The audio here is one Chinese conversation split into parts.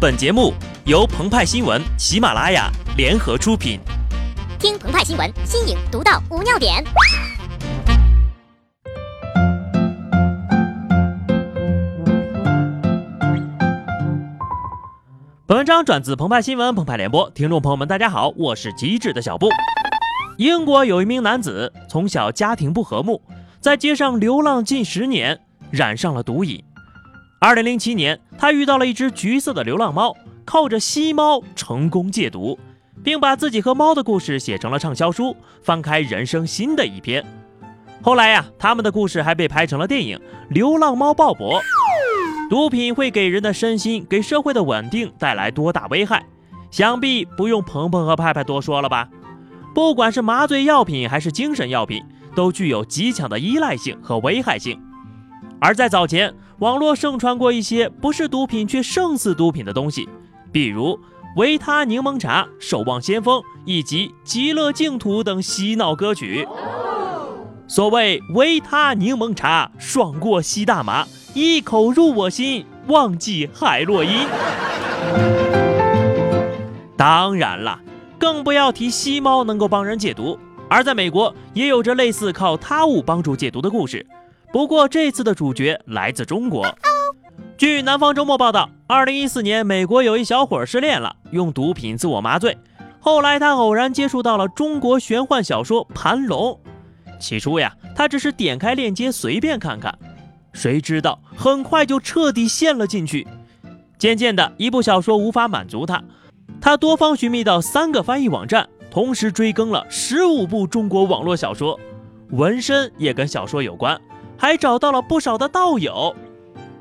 本节目由澎湃新闻、喜马拉雅联合出品。听澎湃新闻，新颖独到，无尿点。本文章转自澎湃新闻、澎湃联播，听众朋友们，大家好，我是机智的小布。英国有一名男子，从小家庭不和睦，在街上流浪近十年，染上了毒瘾。二零零七年，他遇到了一只橘色的流浪猫，靠着吸猫成功戒毒，并把自己和猫的故事写成了畅销书，翻开人生新的一篇。后来呀，他们的故事还被拍成了电影《流浪猫鲍勃》。毒品会给人的身心、给社会的稳定带来多大危害？想必不用鹏鹏和派派多说了吧？不管是麻醉药品还是精神药品，都具有极强的依赖性和危害性。而在早前，网络盛传过一些不是毒品却胜似毒品的东西，比如维他柠檬茶、守望先锋以及极乐净土等洗脑歌曲。所谓维他柠檬茶，爽过吸大麻，一口入我心，忘记海洛因。当然了，更不要提吸猫能够帮人戒毒，而在美国也有着类似靠他物帮助戒毒的故事。不过这次的主角来自中国。据南方周末报道，二零一四年，美国有一小伙失恋了，用毒品自我麻醉。后来他偶然接触到了中国玄幻小说《盘龙》，起初呀，他只是点开链接随便看看，谁知道很快就彻底陷了进去。渐渐的，一部小说无法满足他，他多方寻觅到三个翻译网站，同时追更了十五部中国网络小说，纹身也跟小说有关。还找到了不少的道友。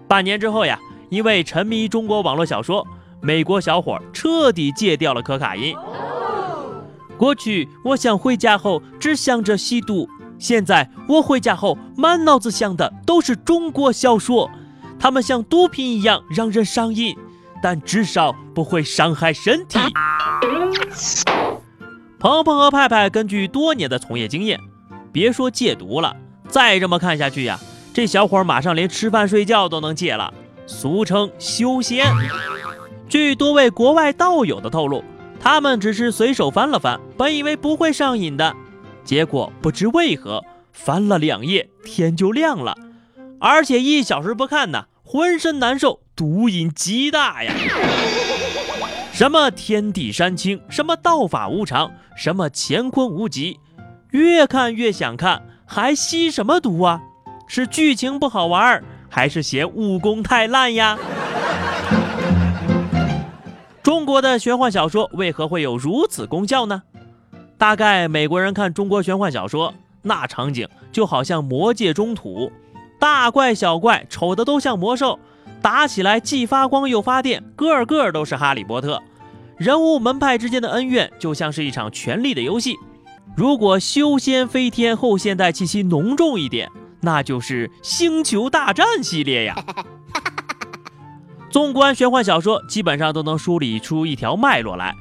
半年之后呀，因为沉迷中国网络小说，美国小伙彻底戒掉了可卡因。过去我想回家后只想着吸毒，现在我回家后满脑子想的都是中国小说，他们像毒品一样让人上瘾，但至少不会伤害身体。鹏鹏和派派根据多年的从业经验，别说戒毒了。再这么看下去呀，这小伙马上连吃饭睡觉都能戒了，俗称修仙。据多位国外道友的透露，他们只是随手翻了翻，本以为不会上瘾的，结果不知为何翻了两页天就亮了，而且一小时不看呢，浑身难受，毒瘾极大呀。什么天地山清，什么道法无常，什么乾坤无极，越看越想看。还吸什么毒啊？是剧情不好玩，还是嫌武功太烂呀？中国的玄幻小说为何会有如此功效呢？大概美国人看中国玄幻小说，那场景就好像魔界中土，大怪小怪丑的都像魔兽，打起来既发光又发电，个个都是哈利波特。人物门派之间的恩怨就像是一场权力的游戏。如果修仙飞天后现代气息浓重一点，那就是星球大战系列呀。纵观玄幻小说，基本上都能梳理出一条脉络来。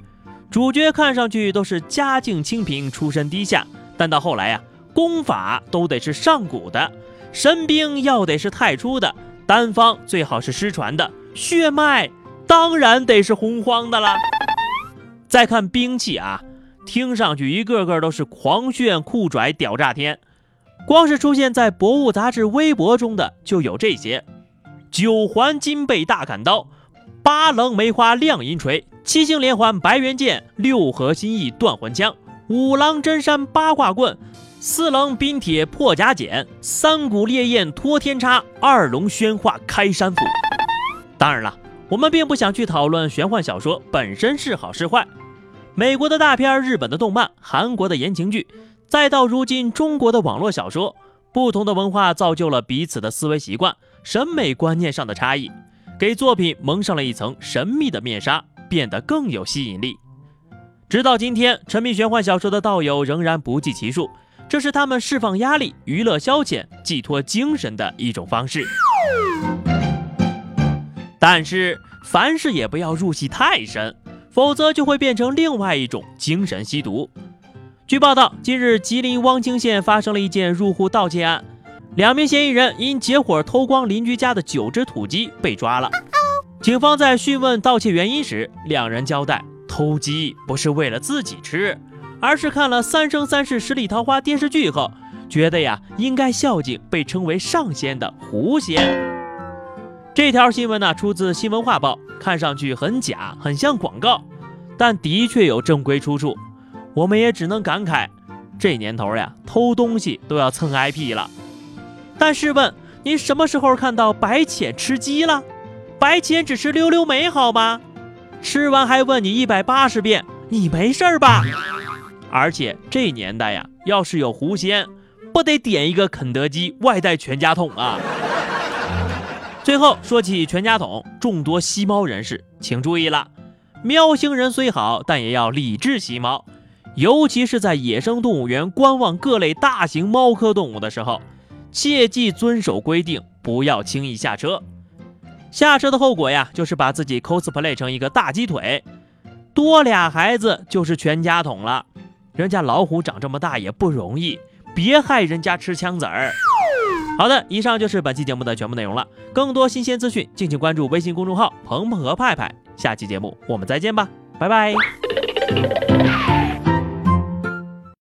主角看上去都是家境清贫、出身低下，但到后来呀，功法都得是上古的，神兵要得是太初的，丹方最好是失传的，血脉当然得是洪荒的了。再看兵器啊。听上去一个个都是狂炫酷拽屌炸天，光是出现在博物杂志微博中的就有这些：九环金背大砍刀，八棱梅花亮银锤，七星连环白猿剑，六合心意断魂枪，五郎真山八卦棍，四棱冰铁破甲剪，三股烈焰托天叉，二龙宣化开山斧。当然了，我们并不想去讨论玄幻小说本身是好是坏。美国的大片、日本的动漫、韩国的言情剧，再到如今中国的网络小说，不同的文化造就了彼此的思维习惯、审美观念上的差异，给作品蒙上了一层神秘的面纱，变得更有吸引力。直到今天，沉迷玄幻小说的道友仍然不计其数，这是他们释放压力、娱乐消遣、寄托精神的一种方式。但是，凡事也不要入戏太深。否则就会变成另外一种精神吸毒。据报道，近日吉林汪清县发生了一件入户盗窃案，两名嫌疑人因结伙偷光邻居家的九只土鸡被抓了。警方在讯问盗窃原因时，两人交代，偷鸡不是为了自己吃，而是看了《三生三世十里桃花》电视剧后，觉得呀应该孝敬被称为上仙的狐仙。这条新闻呢出自《新闻画报》，看上去很假，很像广告，但的确有正规出处。我们也只能感慨，这年头呀，偷东西都要蹭 IP 了。但试问，您什么时候看到白浅吃鸡了？白浅只是溜溜梅，好吗？吃完还问你一百八十遍，你没事吧？而且这年代呀，要是有狐仙，不得点一个肯德基外带全家桶啊！最后说起全家桶，众多吸猫人士请注意了，喵星人虽好，但也要理智吸猫，尤其是在野生动物园观望各类大型猫科动物的时候，切记遵守规定，不要轻易下车。下车的后果呀，就是把自己 cosplay 成一个大鸡腿，多俩孩子就是全家桶了。人家老虎长这么大也不容易，别害人家吃枪子儿。好的，以上就是本期节目的全部内容了。更多新鲜资讯，敬请关注微信公众号“鹏鹏和派派”。下期节目我们再见吧，拜拜。